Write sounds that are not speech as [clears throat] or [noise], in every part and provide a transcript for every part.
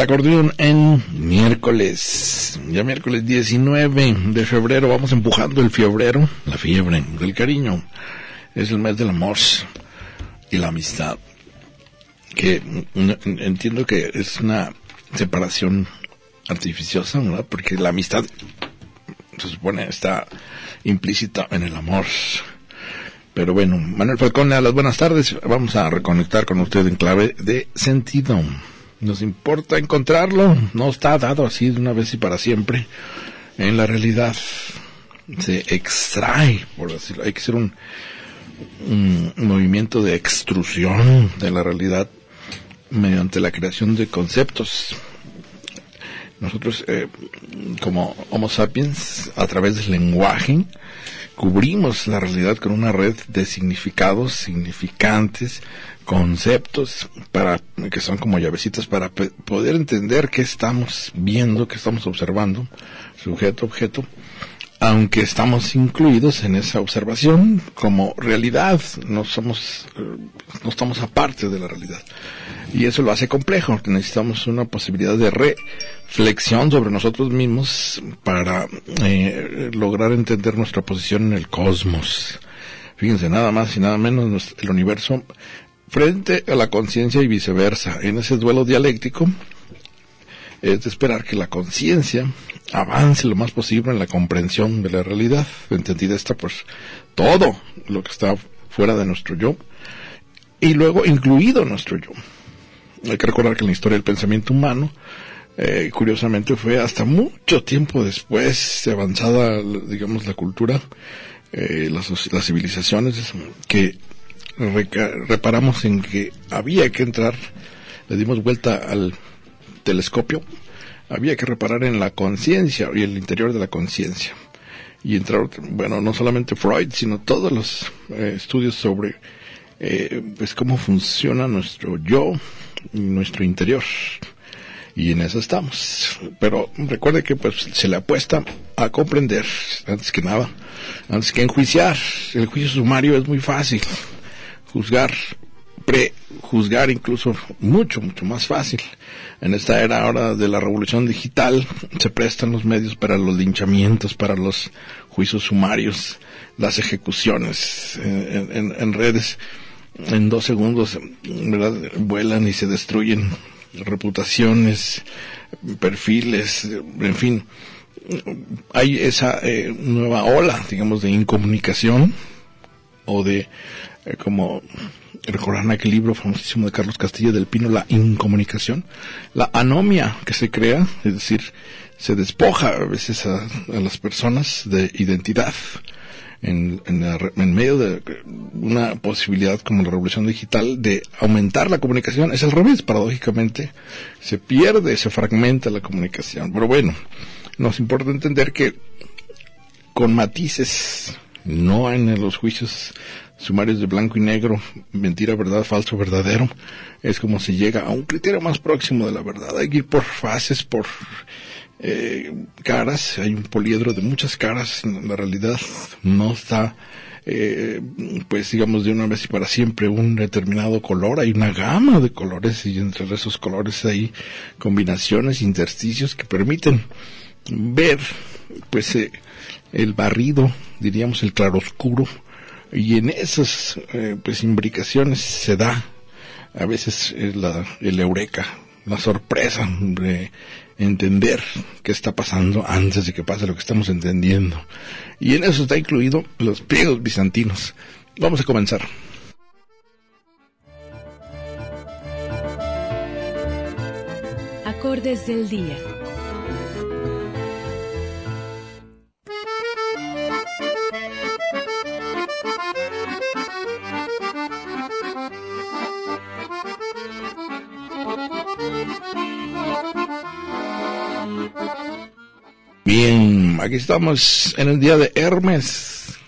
El acordeón en miércoles, ya miércoles 19 de febrero, vamos empujando el febrero, la fiebre del cariño, es el mes del amor y la amistad, que entiendo que es una separación artificiosa, ¿verdad? Porque la amistad se supone está implícita en el amor. Pero bueno, Manuel Falcón, a las buenas tardes. Vamos a reconectar con usted en clave de sentido. Nos importa encontrarlo, no está dado así de una vez y para siempre. En la realidad se extrae, por decirlo, hay que hacer un, un movimiento de extrusión de la realidad mediante la creación de conceptos. Nosotros, eh, como Homo sapiens, a través del lenguaje, cubrimos la realidad con una red de significados, significantes, conceptos, para, que son como llavecitas para poder entender qué estamos viendo, qué estamos observando, sujeto, objeto, aunque estamos incluidos en esa observación como realidad, no somos, no estamos aparte de la realidad. Y eso lo hace complejo, necesitamos una posibilidad de reflexión sobre nosotros mismos para eh, lograr entender nuestra posición en el cosmos. Fíjense, nada más y nada menos el universo frente a la conciencia y viceversa. En ese duelo dialéctico es de esperar que la conciencia avance lo más posible en la comprensión de la realidad, entendida esta pues todo lo que está fuera de nuestro yo y luego incluido nuestro yo. Hay que recordar que en la historia del pensamiento humano, eh, curiosamente fue hasta mucho tiempo después de avanzada, digamos, la cultura, eh, las, las, civilizaciones, que reparamos en que había que entrar, le dimos vuelta al telescopio, había que reparar en la conciencia y el interior de la conciencia. Y entrar, bueno, no solamente Freud, sino todos los eh, estudios sobre eh, pues cómo funciona nuestro yo, nuestro interior. Y en eso estamos. Pero recuerde que pues se le apuesta a comprender, antes que nada, antes que enjuiciar. El juicio sumario es muy fácil. Juzgar, prejuzgar incluso mucho, mucho más fácil. En esta era ahora de la revolución digital se prestan los medios para los linchamientos, para los juicios sumarios, las ejecuciones eh, en, en redes en dos segundos ¿verdad? vuelan y se destruyen reputaciones, perfiles, en fin. Hay esa eh, nueva ola, digamos, de incomunicación o de, eh, como recordarán aquel libro famosísimo de Carlos Castillo del Pino, la incomunicación, la anomia que se crea, es decir, se despoja a veces a las personas de identidad en, medio de una posibilidad como la revolución digital de aumentar la comunicación, es al revés, paradójicamente, se pierde, se fragmenta la comunicación. Pero bueno, nos importa entender que con matices, no en los juicios sumarios de blanco y negro, mentira, verdad, falso, verdadero, es como se llega a un criterio más próximo de la verdad. Hay que ir por fases, por eh, caras, hay un poliedro de muchas caras, la realidad no está, eh, pues digamos de una vez y para siempre un determinado color, hay una gama de colores y entre esos colores hay combinaciones, intersticios que permiten ver pues eh, el barrido, diríamos el claroscuro, y en esas eh, pues imbricaciones se da a veces la, el eureka, la sorpresa de entender qué está pasando antes de que pase lo que estamos entendiendo. Y en eso está incluido los pliegos bizantinos. Vamos a comenzar. acordes del día. Aquí estamos en el día de Hermes,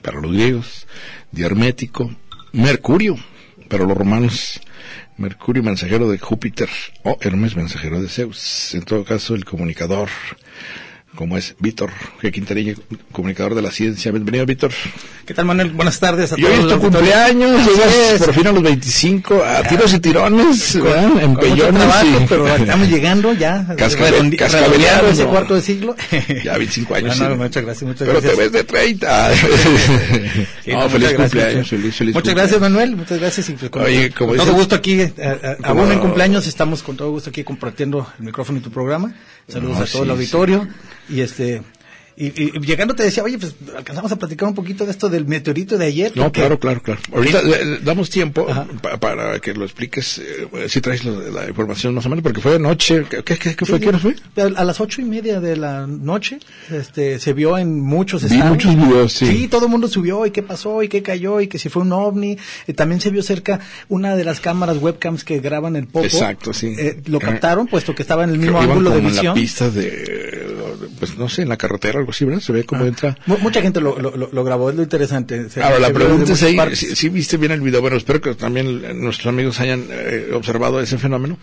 para los griegos, día hermético, Mercurio, para los romanos, Mercurio mensajero de Júpiter, o Hermes mensajero de Zeus, en todo caso el comunicador, como es Víctor G. Quintanilla, comunicador de la ciencia. Bienvenido, Víctor. ¿Qué tal, Manuel? Buenas tardes a Y todos. hoy es tu cumpleaños, llegas por fin a los 25, a tiros y tirones, ¿verdad? Empellones trabajo, y... pero estamos [laughs] llegando ya. Cascabe- redondi- cascabeleando. ese cuarto de siglo. Ya 25 años. [laughs] No, no, sí. muchas gracias, muchas Pero gracias. te ves de 30. Sí, [laughs] no, muchas feliz cumpleaños, muchas- feliz, feliz Muchas cumpleaños. gracias, Manuel. Muchas gracias. Y con, Oye, como con todo dices- gusto aquí, eh, eh, como- aún en cumpleaños, estamos con todo gusto aquí compartiendo el micrófono y tu programa. Saludos No, a todo sí, el auditorio. Y este. Y, llegando te decía, oye, pues alcanzamos a platicar un poquito de esto del meteorito de ayer. No, claro, claro, claro. Ahorita damos tiempo pa- para que lo expliques, eh, si traes lo la información más o menos, porque fue anoche, ¿qué, qué, qué fue? Sí, ¿Qué hora fue? A las ocho y media de la noche, este, se vio en muchos estados. muchos videos, sí. todo el mundo subió y qué pasó y qué cayó y que si fue un ovni. Eh, también se vio cerca una de las cámaras webcams que graban el popo. Exacto, sí. Eh, lo captaron puesto que estaba en el mismo ángulo de como en la visión. pista de, pues no sé, en la carretera, algo así, ¿verdad? Se ve como entra. Mu- Mucha gente lo, lo, grabó, es lo interesante. Se- Ahora, se la pregunta es ahí, si, si viste bien el video, bueno, espero que también nuestros amigos hayan eh, observado ese fenómeno,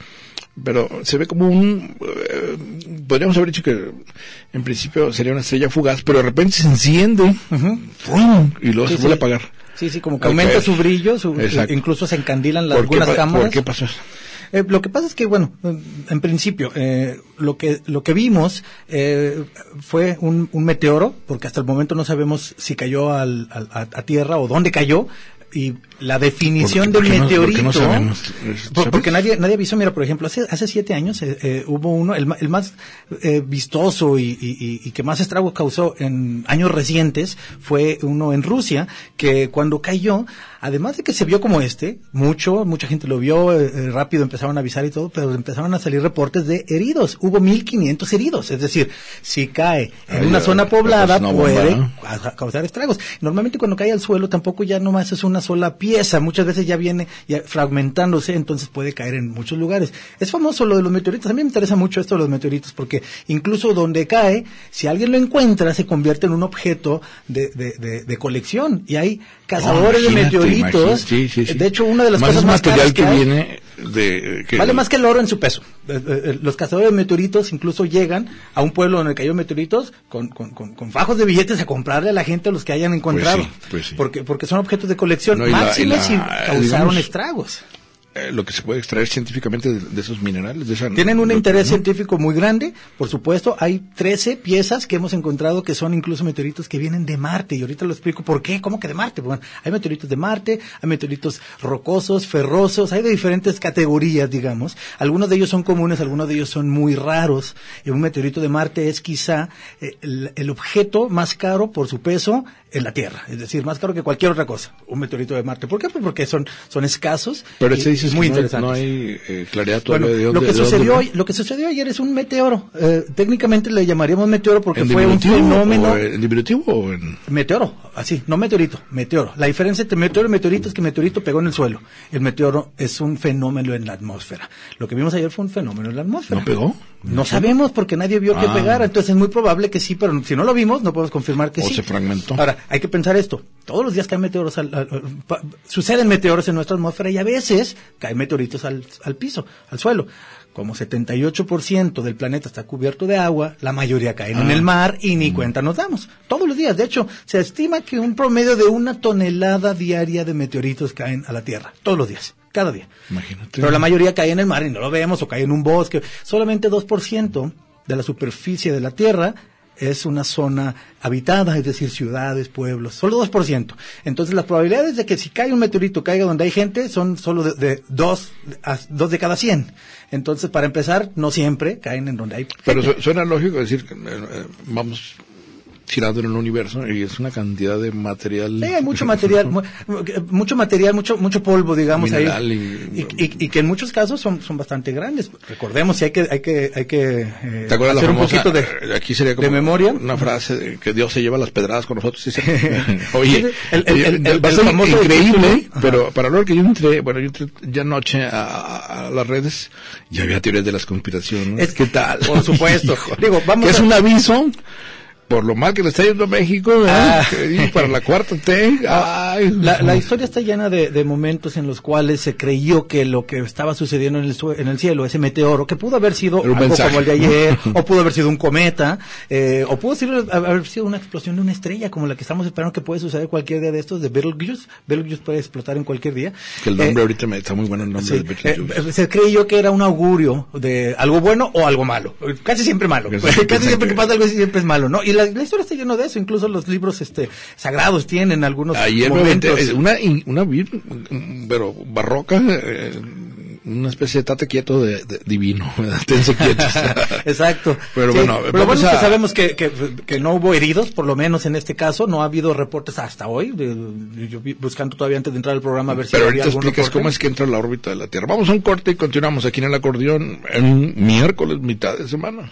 pero se ve como un, eh, podríamos haber dicho que en principio sería una estrella fugaz, pero de repente se enciende, y luego Sí, se vuelve sí. a apagar. Sí, sí, como que aumenta su brillo, su- incluso se encandilan las, ¿Por qué, algunas cámaras. ¿Por qué pasó eso? Eh, lo que pasa es que, bueno, en principio, eh, lo que lo que vimos eh, fue un, un meteoro, porque hasta el momento no sabemos si cayó al, al- a, a tierra o dónde cayó. Y la definición ¿Por qué- del no- meteorito. porque nadie nadie avisó. Mira, por ejemplo, hace, hace siete años eh, eh, hubo uno, el, el más eh, vistoso y, y- que más estragos causó en años recientes fue uno en Rusia, que cuando cayó, además de que se vio como este, mucho, mucha gente lo vio, eh, rápido empezaron a avisar y todo, pero empezaron a salir reportes de heridos. Hubo 1.500 heridos. Es decir, si cae en Ay, una zona pues, poblada, puede causar estragos. Normalmente cuando cae al suelo tampoco ya nomás es una sola pieza, muchas veces ya viene ya fragmentándose, entonces puede caer en muchos lugares. Es famoso lo de los meteoritos, a mí me interesa mucho esto de los meteoritos porque incluso donde cae, si alguien lo encuentra, se convierte en un objeto de, de, de- de colección y hay cazadores de meteoritos. imagínate. Sí, sí, sí. De hecho, una de las Más cosas más material caras que, viene de... que- Vale más que el oro en su peso. Eh, eh, eh, Los cazadores de meteoritos incluso llegan a un pueblo donde cayó meteoritos con, con, con, con fajos de billetes a comprarle a la gente a los que hayan encontrado. sí, pues sí. Porque, porque son objetos de colección. No, y la- Máxime y la- si causaron digamos, estragos. Eh, lo que se puede extraer científicamente de, de esos minerales. De esa, Tienen un interés ¿no? científico muy grande, por supuesto. Hay 13 piezas que hemos encontrado que son incluso meteoritos que vienen de Marte. Y ahorita lo explico por qué. ¿Cómo que de Marte? Bueno, hay meteoritos de Marte, hay meteoritos rocosos, ferrosos, hay de diferentes categorías, digamos. Algunos de ellos son comunes, algunos de ellos son muy raros. Y un meteorito de Marte es quizá eh, el, el objeto más caro por su peso en la Tierra. Es decir, más caro que cualquier otra cosa. Un meteorito de Marte. ¿Por qué? Pues porque son, son escasos. Pero y- ese dices muy que no hay- interesantes. no hay eh, claridad todavía Bueno, de lo dónde- que de dónde sucedió hoy, lo que sucedió ayer es un meteoro. Eh, técnicamente le llamaríamos meteoro porque ¿En fue un fenómeno o ¿En diminutivo o en...? meteoro, así, no meteorito, meteoro. La diferencia entre meteoro y meteorito es que meteorito pegó en el suelo. El meteoro es un fenómeno en la atmósfera. Lo que vimos ayer fue un fenómeno en la atmósfera. ¿No pegó? No sabemos porque nadie vio que Ah. pegara, entonces es muy probable que sí, pero si no lo vimos no podemos confirmar que O sí. se fragmentó. Ahora, hay que pensar esto. Todos los días caen meteoros, al, al- al- pa- suceden meteoros en nuestra atmósfera y a veces caen meteoritos al, al piso, al suelo. Como 78% del planeta está cubierto de agua, la mayoría caen en Ah. el mar y ni cuenta nos damos. Todos los días. De hecho, se estima que un promedio de una tonelada diaria de meteoritos caen a la Tierra. Todos los días. Cada día. Imagínate. Pero la mayoría cae en el mar y no lo vemos, o cae en un bosque. Solamente 2% de la superficie de la Tierra es una zona habitada, es decir, ciudades, pueblos, solo 2%. Entonces las probabilidades de que si cae un meteorito caiga donde hay gente son solo de, de dos, a- dos de cada 100. Entonces, para empezar, no siempre caen en donde hay Pero gente. suena lógico decir que eh, eh, vamos girando en el universo y es una cantidad de material. Sí, hay mucho material, mu- mucho material, mucho mucho polvo, digamos Mineral ahí, y- y, y- y que en muchos casos son, son bastante grandes. Recordemos, si hay que hay que hay que eh, ¿Te acuerdas la hacer un famosa? poquito de eh, aquí sería como de memoria. Una frase de que Dios se lleva las pedradas con nosotros. [laughs] sí, sí. [laughs] Oye, el- el- el- el- va a el ser famoso increíble, pero para hablar que yo entré, bueno, yo entré ya anoche a, las redes y había teorías de las conspiraciones. Es- ¿Qué tal? por supuesto. [laughs] Hijo. Digo, vamos Que es un aviso por lo mal que le está yendo a México. Ah. Y para la cuarta T. Ay, [laughs] La, la historia está llena de, de momentos en los cuales se creyó que lo que estaba sucediendo en el, en el cielo, ese meteoro, que pudo haber sido algo mensaje, como el de ayer, [laughs] o pudo haber sido un cometa, eh, o pudo ser- haber sido una explosión de una estrella, como la que estamos esperando que puede suceder cualquier día de estos, de Betelgeuse. Betelgeuse puede explotar en cualquier día. Que el nombre Eh, ahorita me está muy bueno el nombre Sí, de Betelgeuse. eh, se creyó que era un augurio de algo bueno o algo malo. Casi siempre malo. Casi Casi, siempre que pasa algo siempre es malo, ¿no? Y la, la historia está llena de eso. Incluso los libros este sagrados tienen algunos Ayer me momentos. aventé una, una vir- pero barroca, eh, una especie de tate quieto de, de- divino, [laughs] tense quietos. [laughs] Exacto. Pero Sí, bueno, pero bueno es que a- sabemos que, que, que no hubo heridos, por lo menos en este caso. No ha habido reportes hasta hoy. yo vi- buscando todavía antes de entrar al programa a ver si Pero había ahorita algún explicas reporte. cómo es que entra a la órbita de la Tierra. Vamos a un corte y continuamos aquí en el acordeón en miércoles, mitad de semana.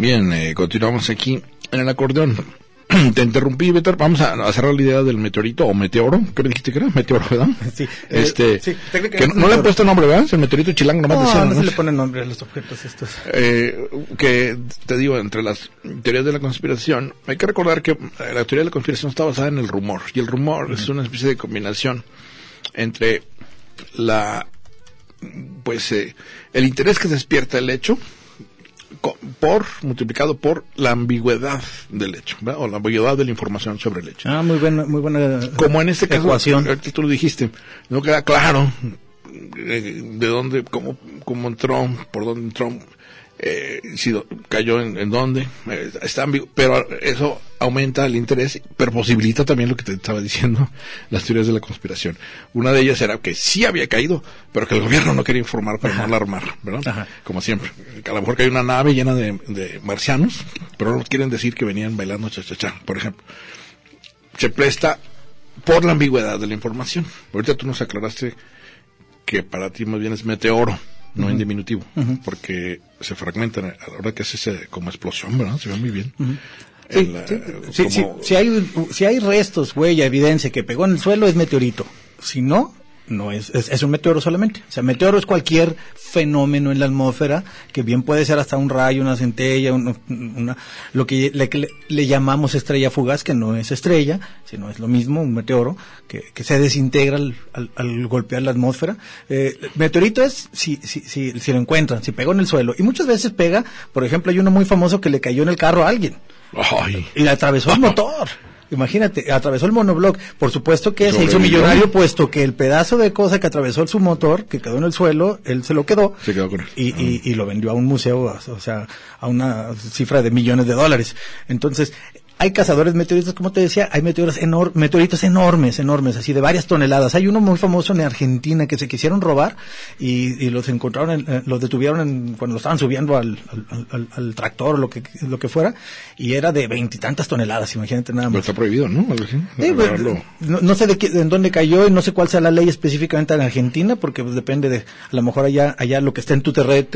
Bien, eh, continuamos aquí en el acordeón. [clears throat] Te interrumpí, Beto. Vamos a, a cerrar la idea del meteorito o meteoro. ¿Qué me dijiste que era? Meteoro, ¿verdad? [laughs] Sí, eh, Este, sí, que no, no le han puesto nombre, ¿verdad? El meteorito chilango, nomás No, decían, no ¿no? se le pone nombre a los objetos estos. Eh, que te digo, entre las teorías de la conspiración, hay que recordar que eh, la teoría de la conspiración está basada en el rumor. Y el rumor es una especie de combinación entre la, pues, eh, el interés que despierta el hecho por, multiplicado por la ambigüedad del hecho, ¿verdad? o la ambigüedad de la información sobre el hecho. Ah, muy buena, muy buena Como en este caso, ecuación. ahorita tú lo dijiste, no queda claro eh, de dónde, cómo, cómo entró, por dónde entró, eh, si cayó en, en dónde, eh, está ambiguo, pero eso aumenta el interés, pero posibilita también lo que te estaba diciendo, [laughs] las teorías de la conspiración. Una de ellas era que sí había caído, pero que el gobierno no quería informar para no alarmar, ¿verdad? Ajá. Como siempre. A lo mejor que hay una nave llena de, de marcianos, pero no quieren decir que venían bailando cha-cha-cha, por ejemplo se presta por la ambigüedad de la información. Ahorita tú nos aclaraste que para ti más bien es meteoro, no en diminutivo, porque se fragmentan a la hora que hace ese como explosión, ¿verdad? Se ve muy bien. Sí, eh, sí, sí, como- si hay, si hay restos, huella, evidencia que pegó en el suelo, es meteorito. Si no, no es, es, es un meteoro solamente. O sea, meteoro es cualquier fenómeno en la atmósfera, que bien puede ser hasta un rayo, una centella, un- una, lo que le, que le- le llamamos estrella fugaz, que no es estrella, sino es lo mismo, un meteoro, que, que se desintegra al, al- al golpear la atmósfera. Eh, meteorito es si, si, si, si lo encuentran, si pegó en el suelo. Y muchas veces pega, por ejemplo, hay uno muy famoso que le cayó en el carro a alguien. Ay, Y le atravesó el motor. Imagínate, atravesó el monobloc. Por supuesto que se hizo millonario, puesto que el pedazo de cosa que atravesó su motor, que quedó en el suelo, él se lo quedó. Se quedó con él. Y, y, y lo vendió a un museo, o sea, a una cifra de millones de dólares. Entonces, hay cazadores meteoritos, como te decía, hay meteoros enor- meteoritos enormes, enormes, así de varias toneladas. Hay uno muy famoso en Argentina que se quisieron robar y, y los encontraron, en- eh, los detuvieron en- cuando lo estaban subiendo al, al, al- al tractor o lo que, lo que fuera, y era de veintitantas toneladas, imagínate nada pero más. está prohibido, ¿no? Pues, no, no sé de, qué- en dónde cayó y no sé cuál sea la ley específicamente en Argentina, porque pues, depende de, a lo mejor allá, allá lo que esté en tu, terre-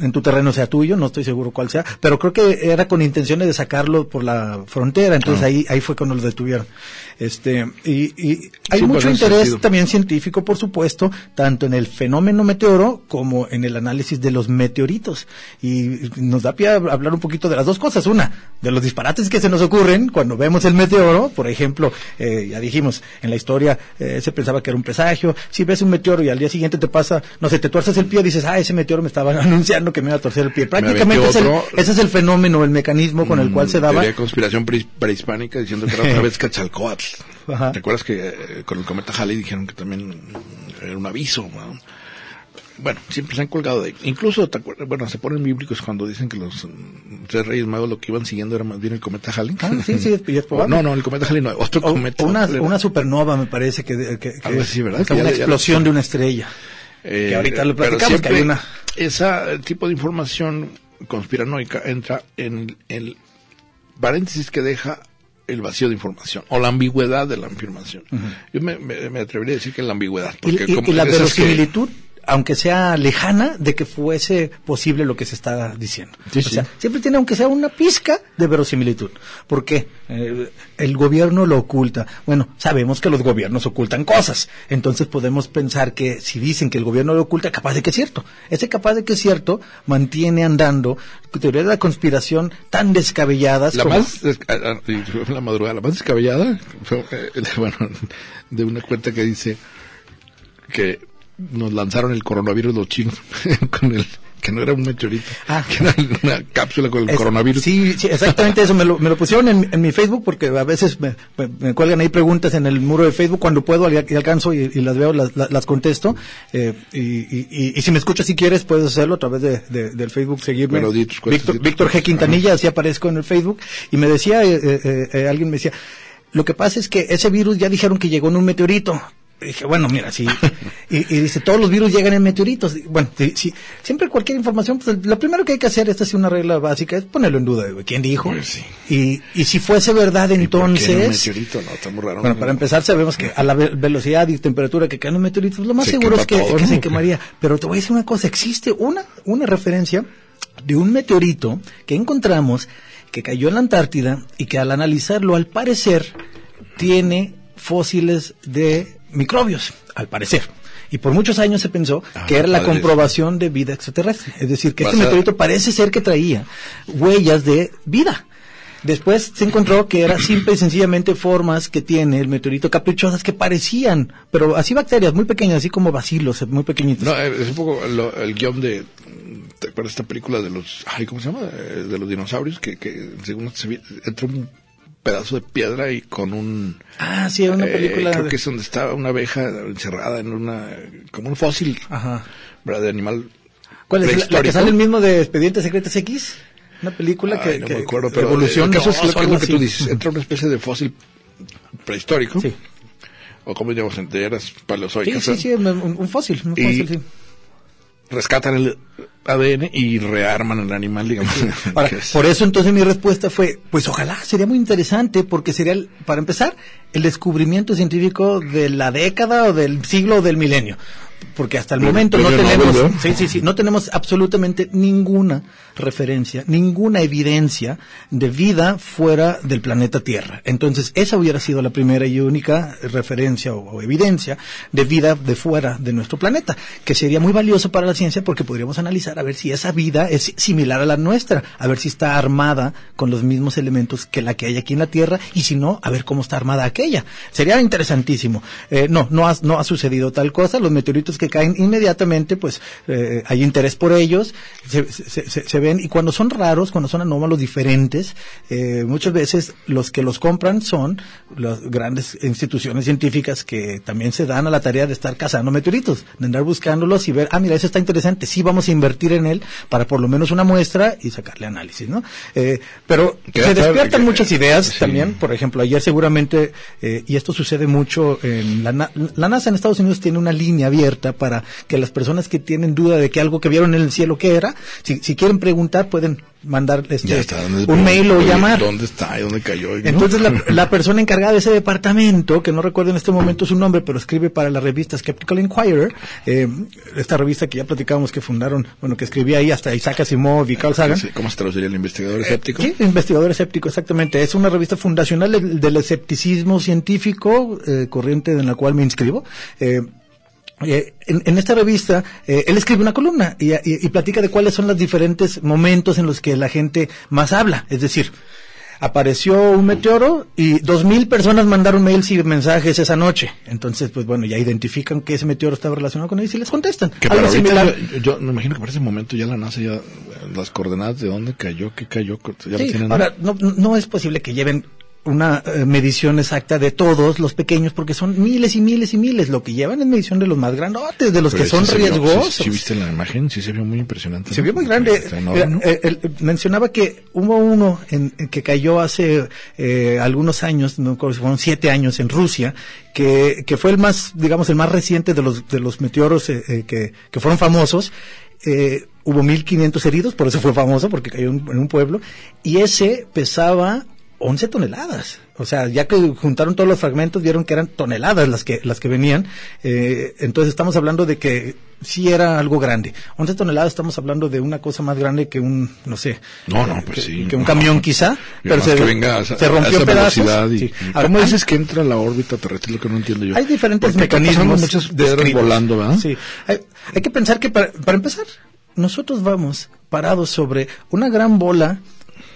en tu terreno sea tuyo, no estoy seguro cuál sea, pero creo que era con intenciones de sacarlo por la frontera frontera. Entonces ahí, ahí fue cuando lo detuvieron. Este, y, y hay Sí, pues, mucho interés sentido. también científico, por supuesto, tanto en el fenómeno meteoro como en el análisis de los meteoritos. Y nos da pie a hablar un poquito de las dos cosas. Una, de los disparates que se nos ocurren cuando vemos el meteoro. Por ejemplo, eh, ya dijimos, en la historia eh, se pensaba que era un presagio. Si ves un meteoro y al día siguiente te pasa, no sé, te tuerces el pie, dices, ah, ese meteoro me estaba [laughs] anunciando que me iba a torcer el pie. Prácticamente es el- ese es el fenómeno, el mecanismo con el cual se daba. Conspiración prehispánica diciendo que era otra [laughs] vez Quetzalcóatl. Ajá. ¿Te acuerdas que eh, con el cometa Halley dijeron que también era un aviso? ¿no? Bueno, siempre se han colgado de ahí. Incluso, ¿te acuerdas? bueno, se ponen bíblicos cuando dicen que los mm, tres reyes magos lo que iban siguiendo era más bien el cometa Halley. Ah, sí, sí, es- probable. No, no, el cometa Halley no, otro O- cometa. una, supernova me parece que, que, que así, ¿verdad? Que ya una ya explosión de una estrella. Eh, que ahorita lo platicamos, que hay una- Ese tipo de información conspiranoica entra en el paréntesis que deja el vacío de información o la ambigüedad de la afirmación. Yo me, me- me atrevería a decir que la ambigüedad. Porque y- como y la que- verosimilitud, aunque sea lejana, de que fuese posible lo que se está diciendo. Sí, o sí. sea, siempre tiene, aunque sea una pizca de verosimilitud. ¿Por qué? Eh, el gobierno lo oculta. Bueno, sabemos que los gobiernos ocultan cosas. Entonces podemos pensar que si dicen que el gobierno lo oculta, capaz de que es cierto. Ese capaz de que es cierto mantiene andando teorías de la conspiración tan descabelladas La como... más, ah, ah, la madrugada, la más descabellada, fue, eh, [laughs] bueno, de una cuenta que dice que nos lanzaron el coronavirus los chinos [laughs] con el que no era un meteorito, Ah. que era una cápsula con el Es- coronavirus. Sí, sí, exactamente eso. Me lo, me lo pusieron en, en mi Facebook porque a veces me, me- me cuelgan ahí preguntas en el muro de Facebook. Cuando puedo al- y alcanzo y, y las veo, las, las- contesto. Eh, y, y- si me escuchas si quieres, puedes hacerlo a través de, de- del Facebook, seguirme. Víctor, G. Quintanilla, así aparezco en el Facebook. Y me decía, eh, eh, eh, alguien me decía, lo que pasa es que ese virus ya dijeron que llegó en un meteorito. Y dije, bueno, mira, sí. [laughs] Y, y dice, todos los virus llegan en meteoritos. Bueno, sí, sí, siempre cualquier información, pues lo primero que hay que hacer, esta es una regla básica, es ponerlo en duda. ¿Quién dijo? Pues sí. y, y si fuese verdad, ¿Y por qué en un entonces... meteorito? No, está muy raro. Bueno, para empezar sabemos que a la ve- velocidad y temperatura que caen los meteoritos, lo más Se seguro es que, todo, que ¿no? se quemaría. Pero te voy a decir una cosa, existe una, una referencia de un meteorito que encontramos que cayó en la Antártida y que al analizarlo, al parecer, tiene fósiles de microbios, al parecer. Y por muchos años se pensó Ah, que era la padre. comprobación de vida extraterrestre. Es decir, que este meteorito parece ser que traía huellas de vida. Después se encontró que era simple y sencillamente formas que tiene el meteorito caprichosas que parecían, pero así bacterias muy pequeñas, así como bacilos, muy pequeñitos. No, eh, es un poco lo- el guion de. ¿Te acuerdas de esta película de los. Ay, ¿Cómo se llama? Eh, De los dinosaurios, que, que según se vi- entra un pedazo de piedra y con un. ah, sí, era una eh, película. creo de- que es donde está una abeja encerrada en una. como un fósil, Ajá. ¿verdad? De animal. ¿Cuál es? ¿La- ¿La, que sale el mismo de Expedientes Secretos X? Una película que, Ay, no que- me acuerdo, que- pero. Evolución el caso es lo, que- lo que tú dices. Entra una especie de fósil prehistórico. Sí. O como digamos, entre eras Sí, paleozoicas. sí, ¿eh? sí, un, un fósil, un Y- fósil, sí. Rescatan el ADN y rearman el animal, digamos. [laughs] Ahora, por eso entonces mi respuesta fue, pues ojalá, sería muy interesante porque sería, el- para empezar, el descubrimiento científico de la década o del siglo o del milenio. Porque hasta el momento no tenemos, ¿no? sí, sí, sí, no tenemos absolutamente ninguna referencia, ninguna evidencia de vida fuera del planeta Tierra. Entonces, esa hubiera sido la primera y única referencia o, o evidencia de vida de fuera de nuestro planeta, que sería muy valioso para la ciencia porque podríamos analizar a ver si esa vida es similar a la nuestra, a ver si está armada con los mismos elementos que la que hay aquí en la Tierra y si no, a ver cómo está armada aquella. Sería interesantísimo. Eh, no, no ha, no ha sucedido tal cosa. Los meteoritos que caen inmediatamente, pues eh, hay interés por ellos, se, se- se- se ven y cuando son raros, cuando son anómalos diferentes, eh, muchas veces los que los compran son las grandes instituciones científicas que también se dan a la tarea de estar cazando meteoritos, de andar buscándolos y ver, ah, mira, ese está interesante, sí vamos a invertir en él para por lo menos una muestra y sacarle análisis, ¿no? Eh, pero se despiertan que- muchas ideas sí. también, por ejemplo, ayer seguramente, eh, y esto sucede mucho en la, la NASA en Estados Unidos tiene una línea abierta abierta para que las personas que tienen duda de que algo que vieron en el cielo qué era, si, si quieren preguntar pueden mandar este, Ya está, ¿dónde- un mail o oye, llamar. ¿Dónde está? ¿Y ¿Dónde cayó? ¿No? Entonces la, la persona encargada de ese departamento, que no recuerdo en este momento su nombre, pero escribe para la revista Skeptical Inquirer, eh, esta revista que ya platicábamos que fundaron, bueno, que escribía ahí hasta Isaac Asimov y Carl Sagan. ¿Cómo se traduciría el investigador escéptico? Sí, investigador escéptico, exactamente. Es una revista fundacional del, del escepticismo científico, eh, corriente en la cual me inscribo. Eh, eh, en, en esta revista, eh, él escribe una columna y, y- y platica de cuáles son los diferentes momentos en los que la gente más habla. Es decir, apareció un meteoro y dos mil personas mandaron mails y mensajes esa noche. Entonces, pues bueno, ya identifican que ese meteoro estaba relacionado con ellos y les contestan. Que Algo similar. yo, yo me imagino que para ese momento ya la NASA ya las coordenadas de dónde cayó, qué cayó, ya lo Sí, ahora, no, no es posible que lleven una eh, medición exacta de todos los pequeños porque son miles y miles y miles. Lo que llevan es medición de los más grandotes, de los Pero que son sí riesgosos. sí, sí viste la imagen, sí se vio muy impresionante. Se vio muy grande. ¿no? eh, mencionaba que hubo uno en, que cayó hace eh, algunos años, no si fueron siete años en Rusia, que, que fue el más, digamos, el más reciente de los, de los meteoros eh, eh, que, que fueron famosos. Eh, hubo 1500 heridos, por eso fue famoso, porque cayó en un pueblo, y ese pesaba 11 toneladas. O sea, ya que juntaron todos los fragmentos, vieron que eran toneladas las que, las que venían. Eh, entonces estamos hablando de que sí era algo grande. 11 toneladas estamos hablando de una cosa más grande que un, no sé. No, no, pues que, sí. que un no. camión quizá. Pero se, que venga a, se rompió a esa pedazos. velocidad y- Sí. ¿Cómo Ahora, dices que entra la órbita terrestre? Es lo que no entiendo yo. hay diferentes Porque mecanismos. muchas piedras volando, ¿verdad? Sí. Hay, hay que pensar que para, para empezar, nosotros vamos parados sobre una gran bola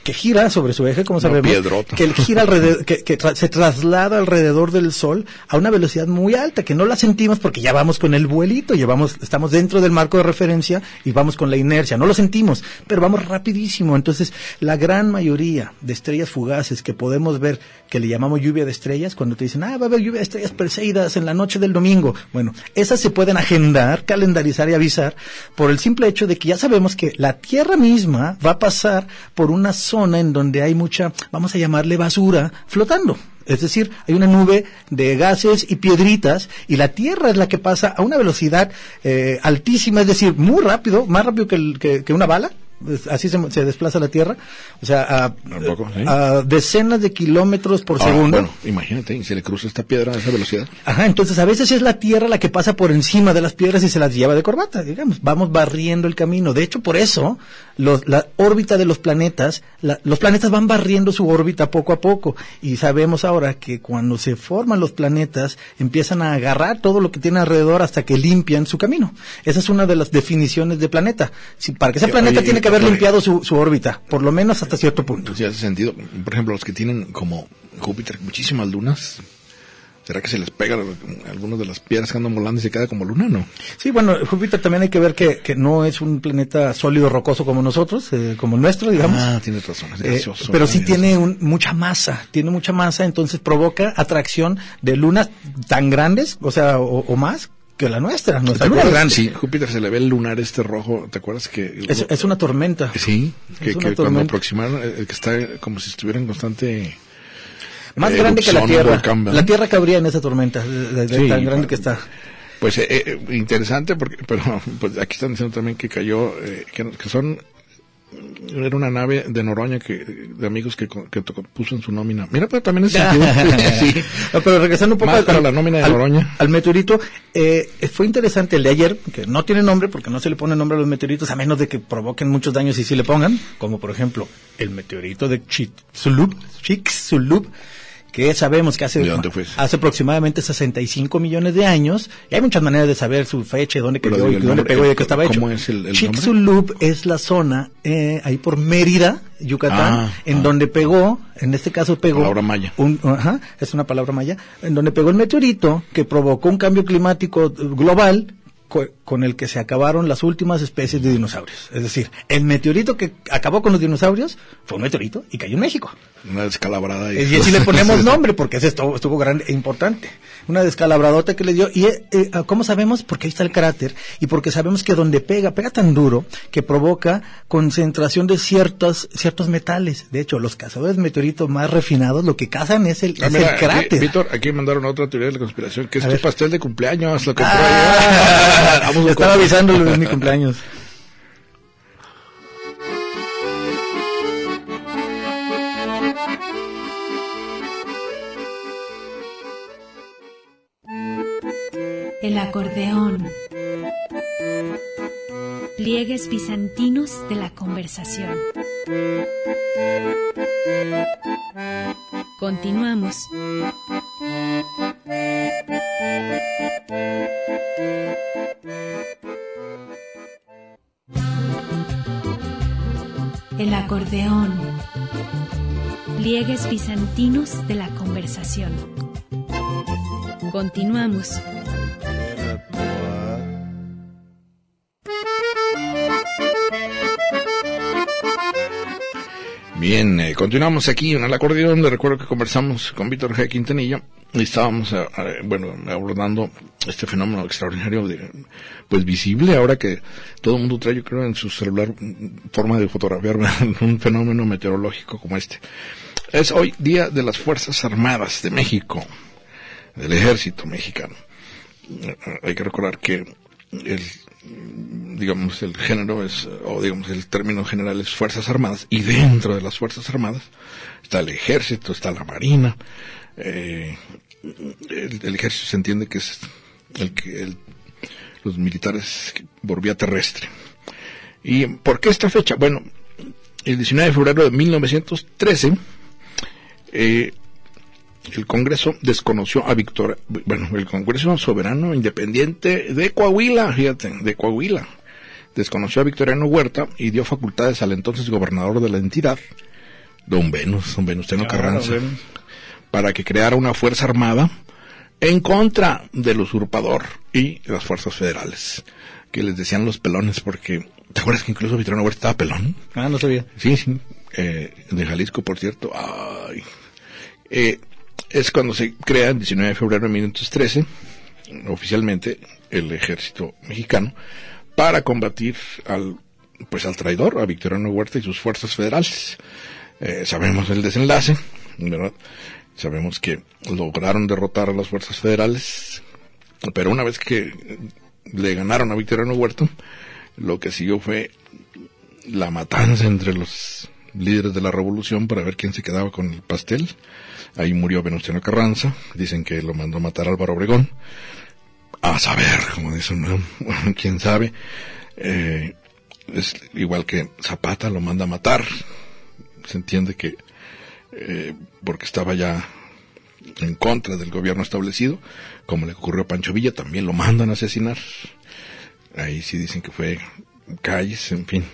que gira sobre su eje, como sabemos, piedrota. que gira [laughs] alrededor, que, que tra- se traslada alrededor del Sol a una velocidad muy alta, que no la sentimos porque ya vamos con el vuelito, llevamos, estamos dentro del marco de referencia y vamos con la inercia, no lo sentimos, pero vamos rapidísimo. Entonces, la gran mayoría de estrellas fugaces que podemos ver, que le llamamos lluvia de estrellas, cuando te dicen, ah, va a haber lluvia de estrellas perseidas en la noche del domingo, bueno, esas se pueden agendar, calendarizar y avisar por el simple hecho de que ya sabemos que la Tierra misma va a pasar por una zona en donde hay mucha, vamos a llamarle basura, flotando. Es decir, hay una nube de gases y piedritas y la Tierra es la que pasa a una velocidad eh, altísima, es decir, muy rápido, más rápido que, el- que- que una bala. Así se, se desplaza la Tierra, o sea, a, a decenas de kilómetros por Ahora, segundo. Bueno, imagínate, y se le cruza esta piedra a esa velocidad. Ajá, entonces a veces es la Tierra la que pasa por encima de las piedras y se las lleva de corbata, digamos. Vamos barriendo el camino. De hecho, por eso, los- la órbita de los planetas, la- los planetas van barriendo su órbita poco a poco. Y sabemos ahora que cuando se forman los planetas, empiezan a agarrar todo lo que tiene alrededor hasta que limpian su camino. Esa es una de las definiciones de planeta. Si, para que sea planeta oye, tiene que haber oye. limpiado su, su órbita, por lo menos hasta cierto punto. Si hace sentido. Por ejemplo, los que tienen como Júpiter muchísimas lunas, ¿será que se les pega algunas de las piedras que andan volando y se queda como luna? No. Sí, bueno, Júpiter también hay que ver que, que no es un planeta sólido rocoso como nosotros, eh, como el nuestro, digamos. Ah, tienes razón. es Eh, gaseoso, pero sí tiene un- mucha masa, tiene mucha masa, entonces provoca atracción de lunas tan grandes, o sea, o, o más que la nuestra. ¿Te Nuestra luna es acuerdas? grande. Sí, Júpiter se le ve el lunar este rojo. ¿Te acuerdas que Es, es una tormenta. Sí, que, cuando aproximaron, que está como si estuviera en constante... Más eh, grande que la Tierra. la Tierra cabría en esa tormenta, de, de- de Sí, tan grande pa- que está. Pues eh, eh, interesante, porque [laughs] pero pues aquí están diciendo también que cayó, eh, que, que son... Era una nave de Noroña que de amigos que, que to- puso en su nómina. Mira, pero también es sentido. [laughs] sí. No, pero regresando un poco al, para la nómina de al- Noroña. al meteorito, eh, fue interesante el de ayer, que no tiene nombre porque no se le pone nombre a los meteoritos a menos de que provoquen muchos daños y sí le pongan, como por ejemplo el meteorito de Chicxulub, Chicxulub, que sabemos que hace, ¿De dónde fue hace aproximadamente 65 millones de años, y hay muchas maneras de saber su fecha, dónde cayó, dónde nombre, pegó y de qué estaba hecho. ¿cómo es el- el nombre? Chicxulub es la zona eh, ahí por Mérida, Yucatán, Ah, en ah. donde pegó, en este caso pegó Palabra maya. un- ajá, es una palabra maya, en donde pegó el meteorito que provocó un cambio climático global con el que se acabaron las últimas especies de dinosaurios. Es decir, el meteorito que acabó con los dinosaurios fue un meteorito y cayó en México. Una descalabrada. Y así le [laughs] ponemos nombre porque ese estuvo, estuvo grande e importante. Una descalabradota que le dio. ¿Y eh, eh, cómo sabemos? Porque ahí está el cráter y porque sabemos que donde pega, pega tan duro que provoca concentración de ciertos, ciertos metales. De hecho, los cazadores de meteoritos más refinados lo que cazan es el, Ah, es mira, el aquí, cráter. Víctor, aquí mandaron otra teoría de la conspiración, que es A tu ver. pastel de cumpleaños, lo compró Ah, ayer. Vamos a estaba avisándole de mi cumpleaños. El acordeón. Pliegues bizantinos de la conversación. Continuamos. El acordeón. Pliegues bizantinos de la conversación. Continuamos. Bien, eh, continuamos aquí en el acordeón. Le recuerdo que conversamos con Víctor G. Quintanilla y estábamos, eh, eh, bueno, abordando este fenómeno extraordinario, de, pues visible ahora que todo el mundo trae, yo creo, en su celular mm, forma de fotografiar [laughs] un fenómeno meteorológico como este. Es hoy Día de las Fuerzas Armadas de México, del Ejército Mexicano. Hay que recordar que el digamos, el género es, o digamos, el término general es Fuerzas Armadas, y dentro de las Fuerzas Armadas está el Ejército, está la Marina, eh, el, Ejército se entiende que es el que, los militares por vía terrestre. ¿Y por qué esta fecha? Bueno, el 19 de febrero de 1913, eh, el Congreso desconoció a Víctor, bueno, el Congreso Soberano Independiente de Coahuila, fíjate, de Coahuila, desconoció a Victoriano Huerta y dio facultades al entonces gobernador de la entidad, don Venus, don Venustiano Carranza, para que creara una fuerza armada en contra del usurpador y las fuerzas federales, que les decían los pelones, porque, ¿te acuerdas que incluso Victoriano Huerta estaba pelón? Ah, no sabía. Sí, sí. Eh, de Jalisco, por cierto. Ay. Eh, es cuando se crea, el 19 de febrero de 1913, oficialmente, el ejército mexicano, para combatir al, pues al traidor, a Victoriano Huerta y sus fuerzas federales. Eh, sabemos el desenlace, ¿verdad? Sabemos que lograron derrotar a las fuerzas federales, pero una vez que le ganaron a Victoriano Huerta, lo que siguió fue la matanza entre los líderes de la revolución para ver quién se quedaba con el pastel. Ahí murió Venustiano Carranza, dicen que lo mandó matar Álvaro Obregón. A saber, como dicen, [laughs] ¿no? quién sabe. Eh, es igual que Zapata lo manda a matar. Se entiende que eh, porque estaba ya en contra del gobierno establecido, como le ocurrió a Pancho Villa, también lo mandan a asesinar. Ahí sí dicen que fue calles, en fin,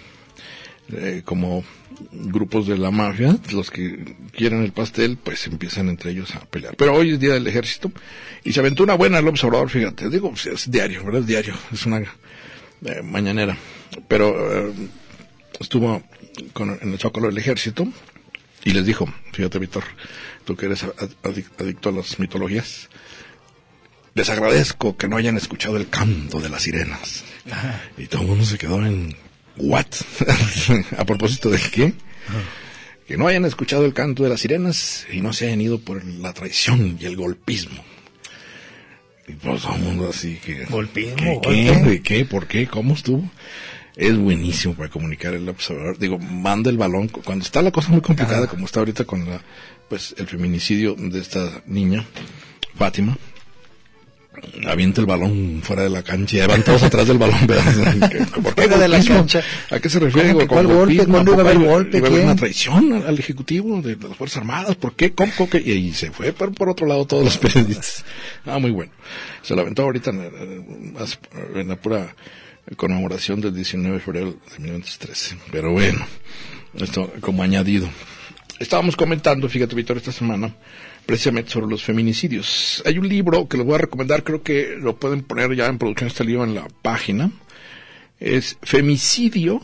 eh, como grupos de la mafia, los que quieren el pastel, pues empiezan entre ellos a pelear. Pero hoy es día del ejército y se aventó una buena el observador, fíjate, digo, pues, es diario, ¿verdad? Es diario, es una eh, mañanera. Pero eh, estuvo con, en el Zócalo del ejército y les dijo, fíjate Víctor, tú que eres ad- adic- adicto a las mitologías, les agradezco que no hayan escuchado el canto de las sirenas. Y todo el mundo se quedó en, ¿what? [laughs] ¿A propósito de qué? Que no hayan escuchado el canto de las sirenas y no se hayan ido por la traición y el golpismo. Y pues todo el mundo así que... Golpismo, ¿Qué? ¿De qué? ¿Por qué? ¿Cómo estuvo? Es buenísimo para comunicar el observador. Digo, manda el balón. cu- Cuando está la cosa muy complicada, como está ahorita con la, pues, el feminicidio de esta niña, Fátima, avienta el balón fuera de la cancha y van todos atrás del balón. ¿Qué- [laughs] ¿Por qué de la cancha. ¿A qué se refiere? ¿Cómo que con cuál golpe? ¿Cuándo iba a ¿A poco haber golpe? iba a haber una traición al, al ejecutivo de, las Fuerzas Armadas. ¿Por qué? ¿Cómo? ¿Cómo que? Y, se fue por, por otro lado todos los periodistas. Ah, muy bueno. Se lo aventó ahorita en la pura conmemoración del 19 de febrero de 1913. Pero bueno, esto como añadido. Estábamos comentando, fíjate, Víctor, esta semana, precisamente sobre los feminicidios. Hay un libro que les voy a recomendar, creo que lo pueden poner ya en producción este libro en la página. Es Femicidio,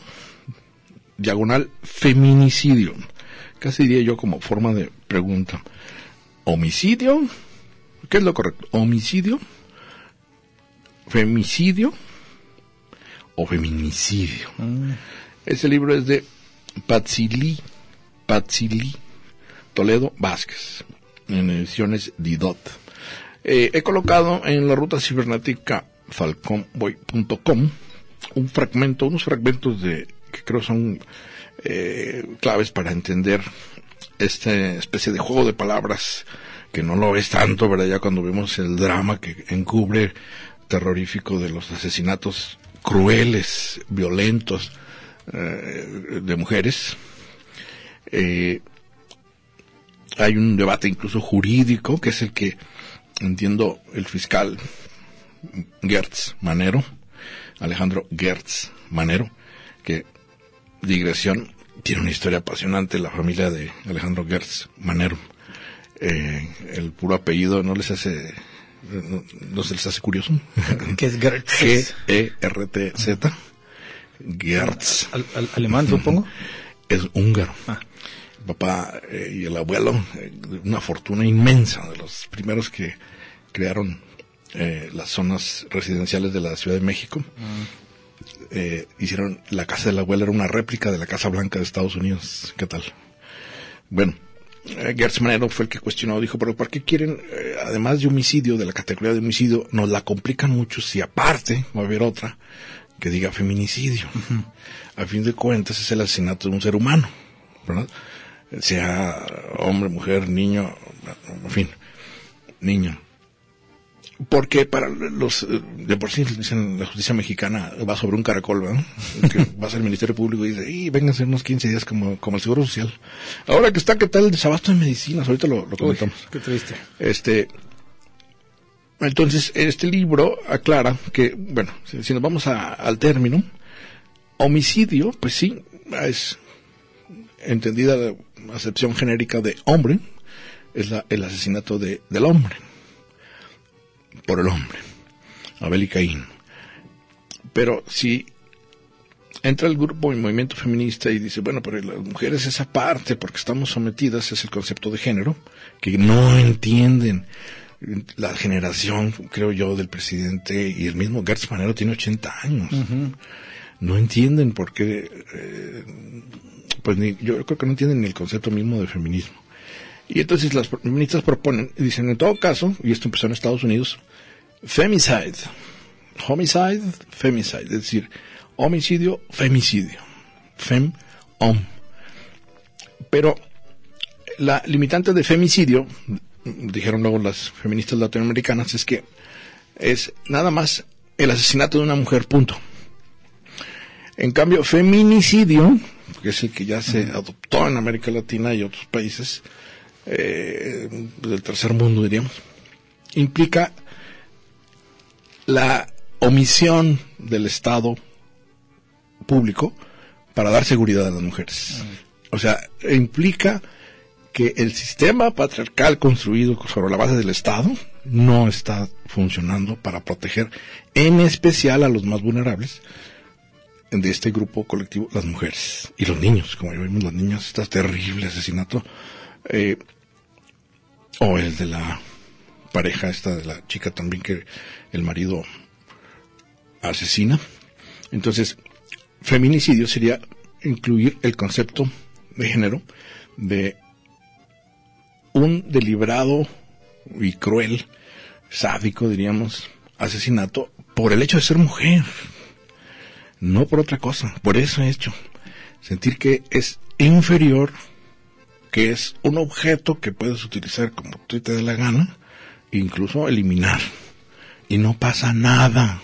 diagonal feminicidio. Casi diría yo como forma de pregunta. ¿Homicidio? ¿Qué es lo correcto? ¿Homicidio? ¿Femicidio? ¿O feminicidio? Ese libro es de Patsili, Patsili Toledo Vázquez, en ediciones Didot. Eh, he colocado en la ruta cibernética falconboy.com un fragmento, unos fragmentos de que creo son eh, claves para entender esta especie de juego de palabras que no lo ves tanto, ¿verdad? Ya cuando vemos el drama que encubre terrorífico de los asesinatos crueles, violentos eh, de mujeres. Hay un debate incluso jurídico, que es el que entiendo el fiscal Gertz Manero, Alejandro Gertz Manero, que digresión tiene una historia apasionante la familia de Alejandro Gertz Manero. Eh, el puro apellido no les hace no, se les hace curioso. [laughs] ¿Qué es Gertz? G-E-R-T-Z. Gertz. alemán, supongo. Es húngaro. Ah. Papá eh, y el abuelo, eh, una fortuna inmensa, de los primeros que crearon eh, las zonas residenciales de la Ciudad de México. Ah. hicieron, la casa del abuelo era una réplica de la Casa Blanca de Estados Unidos. ¿Qué tal? Bueno, Gertz Manero fue el que cuestionó, dijo, pero ¿por qué quieren, eh, además de homicidio, de la categoría de homicidio, nos la complican mucho si aparte va a haber otra que diga feminicidio? A fin de cuentas es el asesinato de un ser humano, ¿verdad? Sea hombre, mujer, niño, en fin, niño. Porque para los eh, de por sí dicen la justicia mexicana va sobre un caracol ¿verdad? [laughs] que vas al ministerio público y dice y vénganse unos 15 días como, como el seguro social ahora que está qué tal el desabasto de medicinas ahorita lo, comentamos. Qué triste. Este entonces este libro aclara que bueno si, nos vamos al término homicidio pues sí es entendida acepción genérica de hombre es la, el asesinato de, del hombre por el hombre, Abel y Caín. Pero si entra el grupo y movimiento feminista y dice, bueno, pero las mujeres esa parte, porque estamos sometidas, es el concepto de género, que no entienden la generación, creo yo, del presidente y el mismo Gertz Manero tiene 80 años. No entienden por qué, eh, pues ni, yo creo que no entienden ni el concepto mismo de feminismo. Y entonces las feministas proponen, dicen, en todo caso, y esto empezó en Estados Unidos, femicide, homicide, femicide, es decir, homicidio, femicidio, fem, hom. Pero la limitante de femicidio, dijeron luego las feministas latinoamericanas, es que es nada más el asesinato de una mujer, punto. En cambio, feminicidio, que es el que ya se adoptó en América Latina y otros países eh, del tercer mundo, diríamos, implica la omisión del Estado público para dar seguridad a las mujeres. O sea, implica que el sistema patriarcal construido sobre la base del Estado no está funcionando para proteger en especial a los más vulnerables de este grupo colectivo, las mujeres. Y los niños, como ya vimos, los niños, este terrible asesinato, eh, o el de la pareja esta de la chica también que el marido asesina. Entonces, feminicidio sería incluir el concepto de género de un deliberado y cruel, sádico, diríamos, asesinato por el hecho de ser mujer, no por otra cosa, por eso hecho. Sentir que es inferior, que es un objeto que puedes utilizar como tú te dé la gana, incluso eliminar. Y no pasa nada.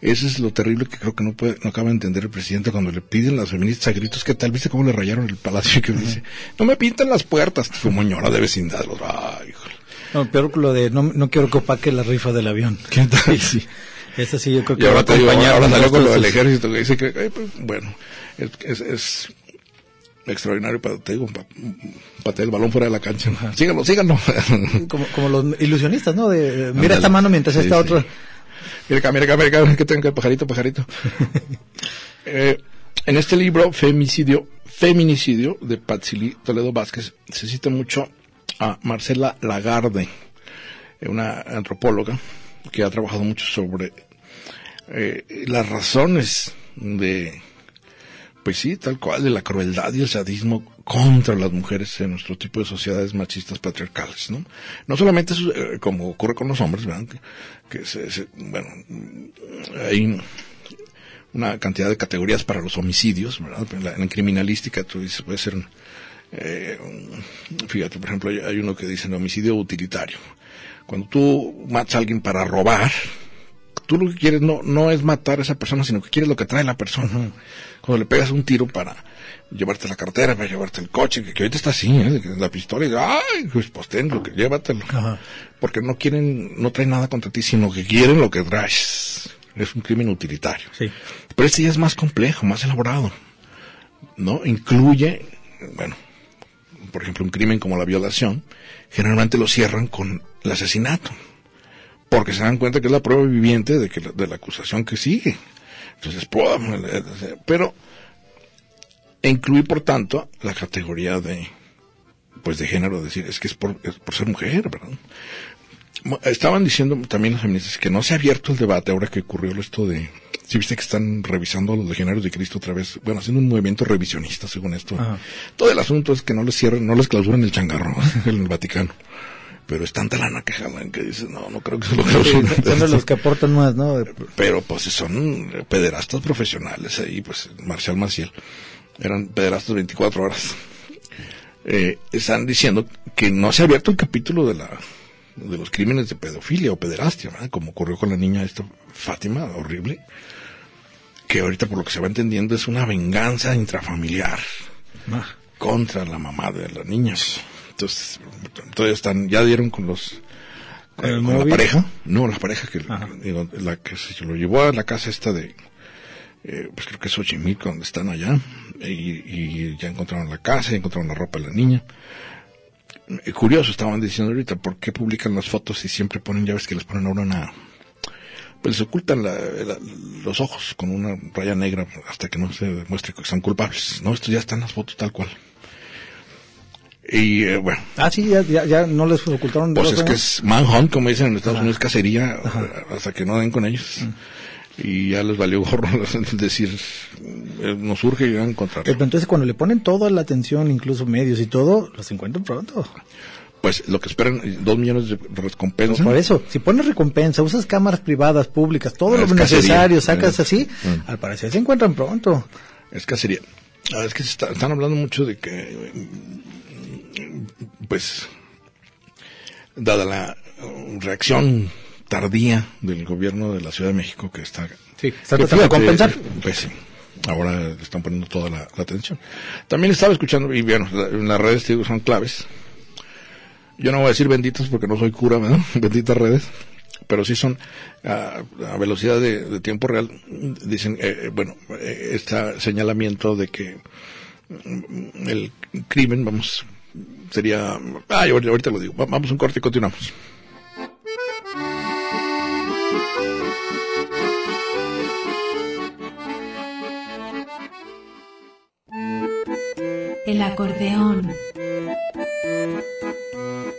Eso es lo terrible que creo que no puede, no acaba de entender el presidente cuando le piden las feministas a gritos que tal, viste cómo le rayaron el palacio que dice, no me pinten las puertas, como ñora de vecindad, los, ay, No, peor que lo de, no, no quiero que opaque la rifa del avión. ¿Qué tal? Sí. Esa sí yo creo que y ahora te digo, ahora salió con lo del ejército que dice que, pues, bueno, es, es, extraordinario para, te digo, pa- patear el balón fuera de la cancha. [laughs] Síganlo, síganlo. [laughs] Como, como los ilusionistas, ¿no? De, eh, mira Ándale. esta mano mientras Sí, esta sí. otra. Mira acá, mira acá, mira acá, que tenga pajarito, pajarito. [laughs] Eh, en este libro, Femicidio, Feminicidio, de Patsili Toledo Vázquez, se cita mucho a Marcela Lagarde, eh, una antropóloga que ha trabajado mucho sobre eh, las razones de, pues sí, tal cual, de la crueldad y el sadismo contra las mujeres en nuestro tipo de sociedades machistas patriarcales, ¿no? No solamente eh, como ocurre con los hombres, ¿verdad? Que, se- bueno, hay una cantidad de categorías para los homicidios, ¿verdad? En la, en criminalística tú dices, puede ser, eh, fíjate, por ejemplo, hay, hay uno que dice homicidio utilitario. Cuando tú matas a alguien para robar, tú lo que quieres no, no es matar a esa persona, sino que quieres lo que trae la persona. Cuando le pegas un tiro para llevarte la cartera, para llevarte el coche, que, que ahorita está así, ¿eh? La pistola, y ay, pues, pues ten lo que llévatelo. Ajá. Porque no quieren, no traen nada contra ti, sino que quieren lo que traes. Es un crimen utilitario. Sí. Pero este ya es más complejo, más elaborado. ¿No? Incluye, bueno, por ejemplo, un crimen como la violación, generalmente lo cierran con el asesinato. Porque se dan cuenta que es la prueba viviente de, que, de la acusación que sigue. Entonces, pero, e incluye, por tanto, la categoría de, pues, de género, decir, es que es por, es por ser mujer, ¿verdad? Estaban diciendo también los feministas que no se ha abierto el debate ahora que ocurrió esto de... Si viste que están revisando a los legionarios de Cristo otra vez, bueno, haciendo un movimiento revisionista según esto. Ajá. Todo el asunto es que no les cierren, no les clausuren el changarro [laughs] en el Vaticano. Pero es tanta lana que jalan que dices, no, no creo que se lo clausuren. [laughs] Son de los que aportan más, ¿no? Pero pues son pederastas profesionales ahí, pues Marcial Maciel. Eran pederastas 24 horas. Eh, están diciendo que no se ha abierto el capítulo de la de los crímenes de pedofilia o pederastia, ¿verdad? como ocurrió con la niña esta Fátima, horrible, que ahorita por lo que se va entendiendo es una venganza intrafamiliar Ah. contra la mamá de la niña. Entonces, todavía están, ya dieron con los ¿Con el con la pareja, no, la pareja que digo, la que se lo llevó a la casa esta de eh, pues creo que es Xochimilco donde están allá y, y ya encontraron la casa, ya encontraron la ropa de la niña. Eh, curioso, estaban diciendo ahorita, ¿por qué publican las fotos y siempre ponen, ya ves que les ponen ahora una... Pues les ocultan la- la- los ojos con una raya negra hasta que no se demuestre que son culpables. No, esto ya están las fotos tal cual. Y eh, bueno, Ah, sí, ya, ya, ya no les ocultaron. pues es que es manhunt, como dicen en Estados Unidos, cacería hasta que no den con ellos. Y ya les valió gorro [laughs] decir, eh, nos surge y van a encontrar. Eh, entonces cuando le ponen toda la atención, incluso medios y todo, los encuentran pronto. Pues lo que esperan, eh, dos millones de recompensa. Por eso, si pones recompensa, usas cámaras privadas, públicas, todo Es lo cacería. necesario, sacas Eh, así, mm. al parecer se encuentran pronto. Es cacería. Ah, es que se está- están hablando mucho de que, mm, pues, dada la uh, reacción tardía del gobierno de la Ciudad de México que está... Sí, está tratando de compensar. Pues sí, ahora le están poniendo toda la, la atención. También estaba escuchando, y bueno, en las redes digo, son claves. Yo no voy a decir benditas porque no soy cura, ¿verdad? [laughs] Benditas redes. Pero sí son a, velocidad de, tiempo real. Dicen, eh, eh, bueno, eh, este señalamiento de que mm, el crimen, vamos, sería... Ah, ahorita, lo digo. Va- Vamos un corte y continuamos. El acordeón.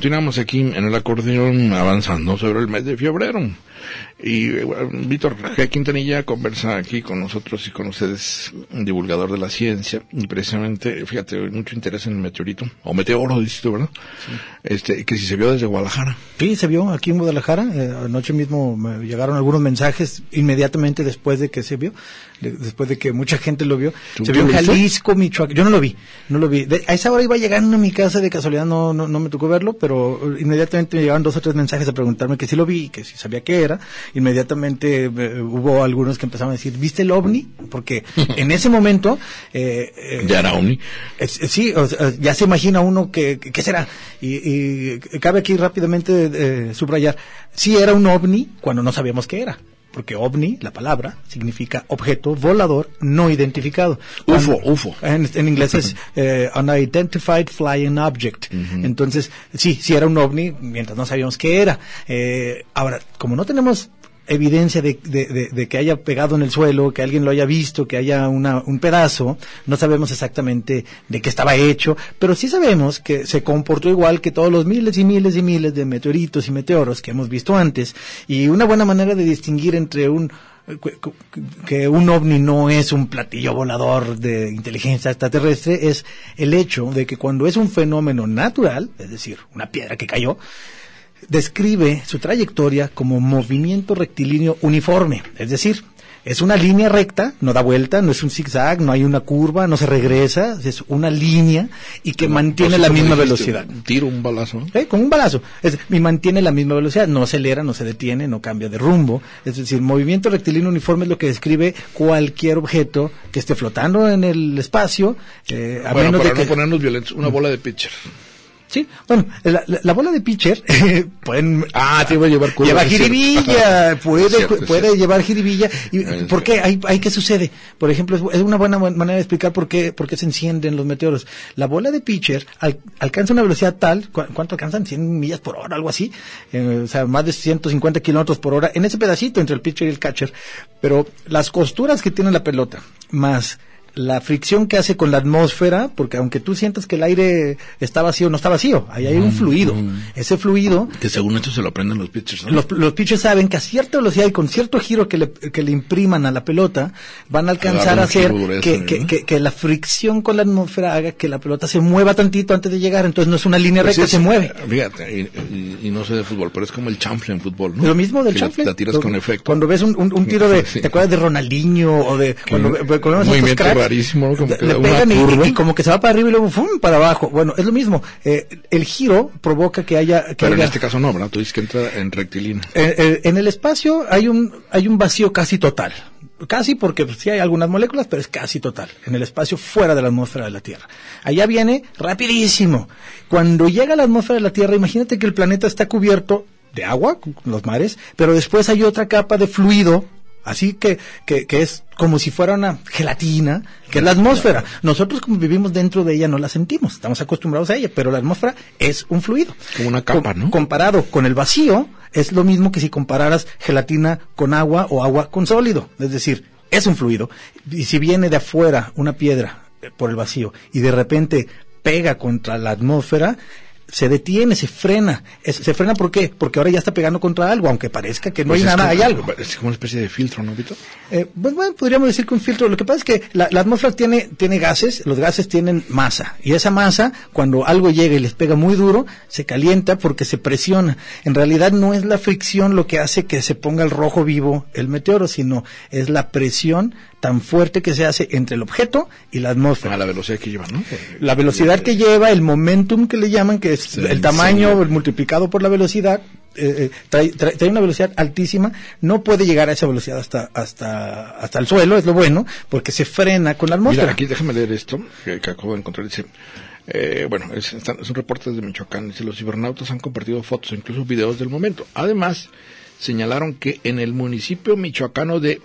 Continuamos aquí en el acordeón avanzando sobre el mes de febrero. Y Víctor G. Quintanilla conversa aquí con nosotros y con ustedes, un divulgador de la ciencia, y precisamente, fíjate, mucho interés en el meteorito, o meteoro, dices tú, ¿verdad? Este, que si se vio desde Guadalajara. Sí, se vio aquí en Guadalajara. Eh, anoche mismo me llegaron algunos mensajes inmediatamente después de que se vio, de- después de que mucha gente lo vio. ¿Tú- Se vio en? Jalisco, Michoacán. Yo no lo vi, no lo vi. De- a esa hora iba llegando a mi casa de casualidad, no, no, no me tocó verlo, pero inmediatamente me llegaron dos o tres mensajes a preguntarme que sí lo vi, que si sabía qué era. Inmediatamente eh, hubo algunos que empezaron a decir, ¿viste el ovni? Porque en ese momento... eh, eh, Ya era Omni. es- es- sí, o sea, ya se imagina uno que, qué será. Y, y cabe aquí rápidamente eh, subrayar, sí era un ovni cuando no sabíamos qué era. Porque ovni, la palabra, significa objeto volador no identificado. UFO, UFO. En, en inglés es eh, Unidentified Flying Object. Entonces, sí, sí era un ovni mientras no sabíamos qué era. Eh, ahora, como no tenemos evidencia de, de- de- de que haya pegado en el suelo, que alguien lo haya visto, que haya una, un pedazo, no sabemos exactamente de qué estaba hecho, pero sí sabemos que se comportó igual que todos los miles y miles y miles de meteoritos y meteoros que hemos visto antes, y una buena manera de distinguir entre un que un ovni no es un platillo volador de inteligencia extraterrestre es el hecho de que cuando es un fenómeno natural, es decir, una piedra que cayó, describe su trayectoria como movimiento rectilíneo uniforme, es decir, es una línea recta, no da vuelta, no es un zigzag, no hay una curva, no se regresa, es una línea y que mantiene la misma velocidad. Un tiro, un balazo. ¿Eh? Con un balazo. Es, y mantiene la misma velocidad, no acelera, no se detiene, no cambia de rumbo. Es decir, movimiento rectilíneo uniforme es lo que describe cualquier objeto que esté flotando en el espacio, eh, a bueno, menos para de que... no ponernos violentos, una bola de pitcher. Sí, bueno, la, la- la bola de pitcher [laughs] pueden Ah, te iba a llevar curva, lleva jiribilla, puede, Es cierto, es puede llevar jiribilla. ¿Y Es por qué? ¿Hay, hay qué sucede? Por ejemplo, es, una buena man- manera de explicar por qué, por qué se encienden los meteoros. La bola de pitcher al- alcanza una velocidad tal, ¿cu- ¿cuánto alcanzan? 100 millas por hora, algo así. Eh, o sea, más de 150 kilómetros por hora en ese pedacito entre el pitcher y el catcher. Pero las costuras que tiene la pelota, más la fricción que hace con la atmósfera, porque aunque tú sientas que el aire está vacío, no está vacío, ahí hay un fluido. Ese fluido Que según esto se lo aprenden los pitchers, ¿no? los, los pitchers saben que a cierta velocidad y con cierto giro que le, que le impriman a la pelota, van a alcanzar a hacer que, ¿no? que, que- la fricción con la atmósfera haga que la pelota se mueva tantito antes de llegar, entonces no es una línea Pues recta, es- se mueve. Fíjate, y, y- y no sé de fútbol, pero es como el chanfle en fútbol, ¿no? Lo mismo del la- chanfle. La tiras Lo- con efecto. Cuando ves un, un- un tiro de, [laughs] Sí. ¿te acuerdas de Ronaldinho o de cuando, estos cracks? Rarísimo, ¿no? Como que le da una pegan y- curva. y, como que se va para arriba y luego ¡fum! para abajo. Bueno, es lo mismo. Eh, el giro provoca que haya que Pero en este caso no, ¿verdad? Tú dices que entra en rectilíneo. Eh, eh, en el espacio hay un, hay un vacío casi total. Casi porque pues, sí hay algunas moléculas, pero es casi total. En el espacio fuera de la atmósfera de la Tierra. Allá viene rapidísimo. Cuando llega a la atmósfera de la Tierra, imagínate que el planeta está cubierto de agua, los mares, pero después hay otra capa de fluido, así que, que, que es como si fuera una gelatina, que es la atmósfera. Nosotros como vivimos dentro de ella no la sentimos, estamos acostumbrados a ella, pero la atmósfera es un fluido. Como una capa, ¿no? Comparado con el vacío, es lo mismo que si compararas gelatina con agua o agua con sólido. Es decir, es un fluido. Y si viene de afuera una piedra eh, por el vacío y de repente pega contra la atmósfera, se detiene, se frena. Es- ¿Se frena por qué? Porque ahora ya está pegando contra algo, aunque parezca que no Pues hay nada, como- hay algo. Es como una especie de filtro, ¿no, Vito? Eh, pues, bueno, podríamos decir que un filtro. Lo que pasa es que la, la atmósfera tiene, tiene gases, los gases tienen masa. Y esa masa, cuando algo llega y les pega muy duro, se calienta porque se presiona. En realidad no es la fricción lo que hace que se ponga el rojo vivo el meteoro, sino es la presión tan fuerte que se hace entre el objeto y la atmósfera. A la velocidad que lleva, ¿no? La velocidad que lleva, el momentum que le llaman, que es Sí, el tamaño sí. multiplicado por la velocidad, eh, eh, trae, trae- trae una velocidad altísima, no puede llegar a esa velocidad hasta, hasta, hasta el suelo, es lo bueno, porque se frena con la atmósfera. Mira, aquí déjame leer esto que, que acabo de encontrar. Dice, eh, bueno, es, es un reporte desde Michoacán. Dice, los cibernautas han compartido fotos incluso videos del momento. Además, señalaron que en el municipio michoacano de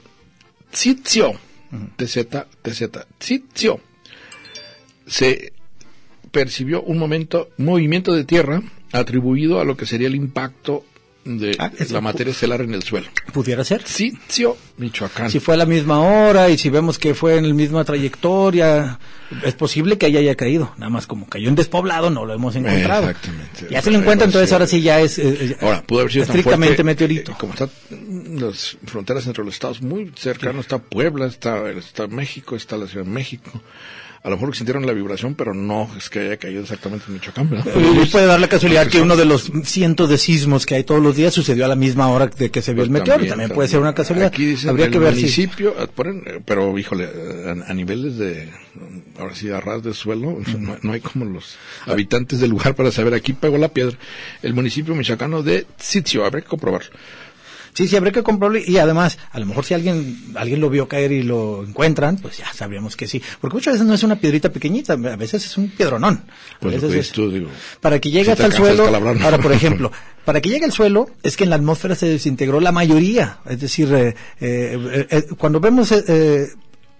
Tzitio, TZ, TZ, se percibió un momento, movimiento de tierra atribuido a lo que sería el impacto de Ah, la materia estelar en el suelo. Pudiera ser. Tzitio, Michoacán. Si fue a la misma hora y si vemos que fue en la misma trayectoria, es posible que haya, haya caído. Nada más como cayó en despoblado, no lo hemos encontrado. Exactamente. Ya se lo encuentra, entonces ahora sí ya es Ahora, pudo haber sido estrictamente fuerte, meteorito. eh, como está las fronteras entre los estados muy cercanos. Está Puebla, está, está México, está la Ciudad de México. A lo mejor sintieron la vibración, pero no es que haya caído exactamente en Michoacán. Y puede dar la casualidad que uno de los cientos de sismos que hay todos los días sucedió a la misma hora de que se vio el Pues meteoro. también, puede ser una casualidad. Aquí dicen Habría el que ver si... municipio, ah, ponen, pero híjole, a, a niveles de, ahora sí, a ras de suelo, no, no hay como los habitantes del lugar para saber. Aquí pegó la piedra. El municipio michoacano de Sitio, habrá que comprobarlo. Sí, sí, habría que comprarlo y además, a lo mejor si alguien alguien lo vio caer y lo encuentran, pues ya sabríamos que sí. Porque muchas veces no es una piedrita pequeñita, a veces es un piedronón. A Pues veces es- dices tú, digo. para que llegue si hasta el suelo, ahora por [laughs] ejemplo, para que llegue al suelo es que en la atmósfera se desintegró la mayoría, es decir, eh, eh, eh, cuando vemos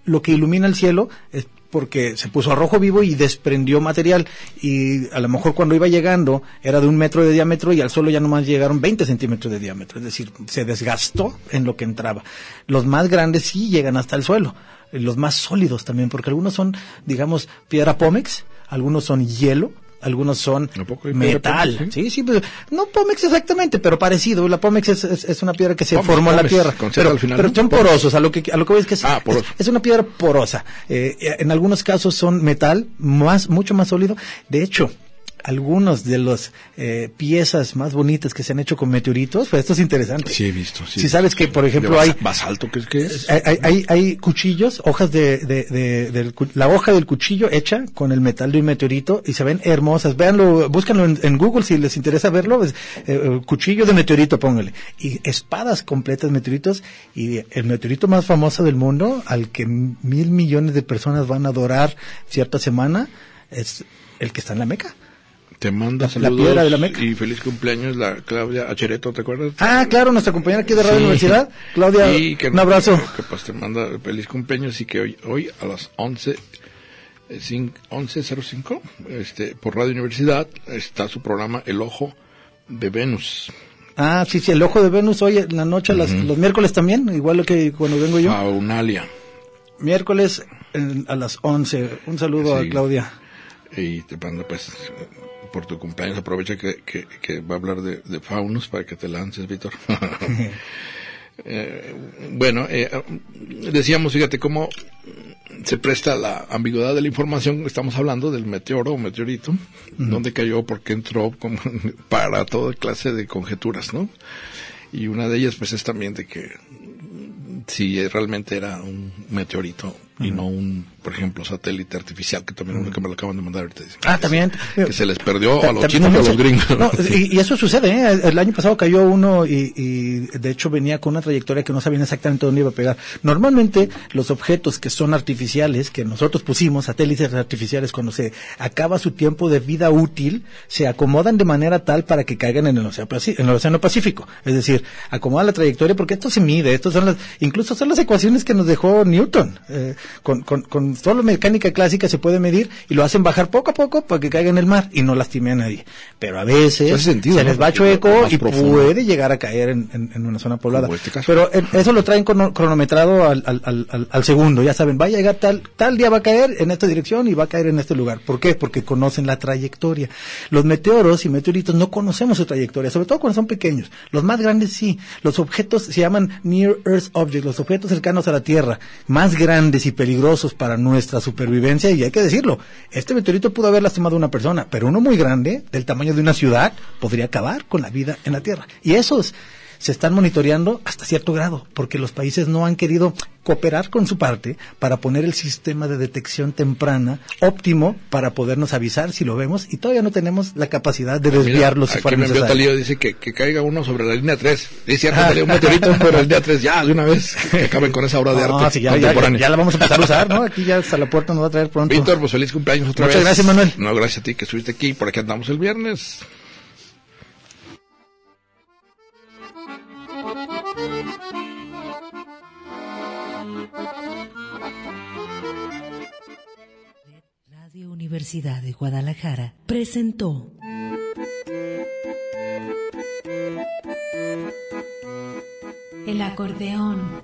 lo que ilumina el cielo es porque se puso a rojo vivo y desprendió material. Y a lo mejor cuando iba llegando era de un metro de diámetro y al suelo ya nomás llegaron 20 centímetros de diámetro, es decir, se desgastó en lo que entraba. Los más grandes sí llegan hasta el suelo, los más sólidos también, porque algunos son, digamos, piedra pómex, algunos son hielo, algunos son ¿A poco hay piedra metal. pómex, Sí, sí, pues, no Pómex exactamente, pero parecido. La Pómex es, es, es una piedra que se formó en la tierra. Pero, al final, pero son porosos, a lo que, a lo que voy es que es, Ah, es- es una piedra porosa. Eh, en algunos casos son metal, más, mucho más sólido. De hecho, algunos de las eh, piezas más bonitas que se han hecho con meteoritos, pues esto es interesante. Sí, he visto. Sí, Si sabes que, por ejemplo, De hay, basa- Basalto, ¿qué es? ¿Qué es? hay, hay- hay, hay cuchillos, hojas de, de, de- cu- la hoja del cuchillo hecha con el metal de un meteorito y se ven hermosas. Véanlo, búscanlo en, en Google si les interesa verlo. pues, eh, cuchillo de meteorito, póngale. Y espadas completas de meteoritos y el meteorito más famoso del mundo al que mil millones de personas van a adorar cierta semana es el que está en la Meca. Te manda La- la saludos piedra de la Meca. y feliz cumpleaños la Claudia Achereto, ¿te acuerdas? Ah, claro, nuestra compañera aquí de Radio Sí. Universidad, Claudia, Y que un abrazo. Que pues te manda feliz cumpleaños y que hoy, hoy a las 11, eh, cin- 11.05, este, por Radio Universidad, está su programa El Ojo de Venus. Ah, sí, sí, el ojo de Venus hoy en la noche, las- los miércoles también, igual que cuando vengo yo. Aunalia. Miércoles eh, a las 11. Un saludo Sí. a Claudia. Y te manda pues por tu cumpleaños, aprovecha que, que, que va a hablar de, de faunos para que te lances, Víctor. [laughs] Eh, bueno, eh, decíamos, fíjate cómo se presta la ambigüedad de la información. Estamos hablando del meteoro o meteorito, dónde cayó, por qué entró, como [laughs] para toda clase de conjeturas, ¿no? Y una de ellas, pues, es también de que si realmente era un meteorito y no un, por ejemplo, satélite artificial, que también uno que me lo acaban de mandar ahorita. Ah, también. Que se les perdió a los chinos y a los gringos. No, [laughs] y, y eso sucede, ¿eh? El año pasado cayó uno y, y de hecho venía con una trayectoria que no sabían exactamente dónde iba a pegar. Normalmente los objetos que son artificiales, que nosotros pusimos, satélites artificiales, cuando se acaba su tiempo de vida útil, se acomodan de manera tal para que caigan en el Océano, en el océano Pacífico. Es decir, acomodan la trayectoria porque esto se mide, estos son las, incluso son las ecuaciones que nos dejó Newton. Eh, con, con, con solo mecánica clásica se puede medir y lo hacen bajar poco a poco para que caiga en el mar y no lastime a nadie. Pero a veces sentido, se ¿no? les va chueco y profundo. puede llegar a caer en, en- en una zona poblada. Este. Pero eso lo traen crono- cronometrado al, al- al segundo. Ya saben, va a llegar tal, tal día va a caer en esta dirección y va a caer en este lugar. ¿Por qué? Porque conocen la trayectoria. Los meteoros y meteoritos no conocemos su trayectoria, sobre todo cuando son pequeños. Los más grandes sí. Los objetos se llaman Near Earth Objects, los objetos cercanos a la Tierra, más grandes y peligrosos para nuestra supervivencia. Y hay que decirlo, este meteorito pudo haber lastimado a una persona, pero uno muy grande, del tamaño de una ciudad, podría acabar con la vida en la Tierra. Y esos se están monitoreando hasta cierto grado, porque los países no han querido cooperar con su parte para poner el sistema de detección temprana óptimo para podernos avisar si lo vemos y todavía no tenemos la capacidad de desviarlos si Aquí fuera necesario. Talío, dice que, que caiga uno sobre la línea 3. Es cierto, Ah. Un meteorito, [laughs] pero el día 3 ya, de una vez, que acaben con esa obra de [laughs] No, arte sí, ya, ya, la vamos a empezar a usar, ¿no? Aquí ya hasta la puerta nos va a traer pronto. Víctor, pues feliz cumpleaños otra Muchas vez. gracias, Manuel. No, gracias a ti que estuviste aquí. Por aquí andamos el viernes. Universidad de Guadalajara presentó El acordeón.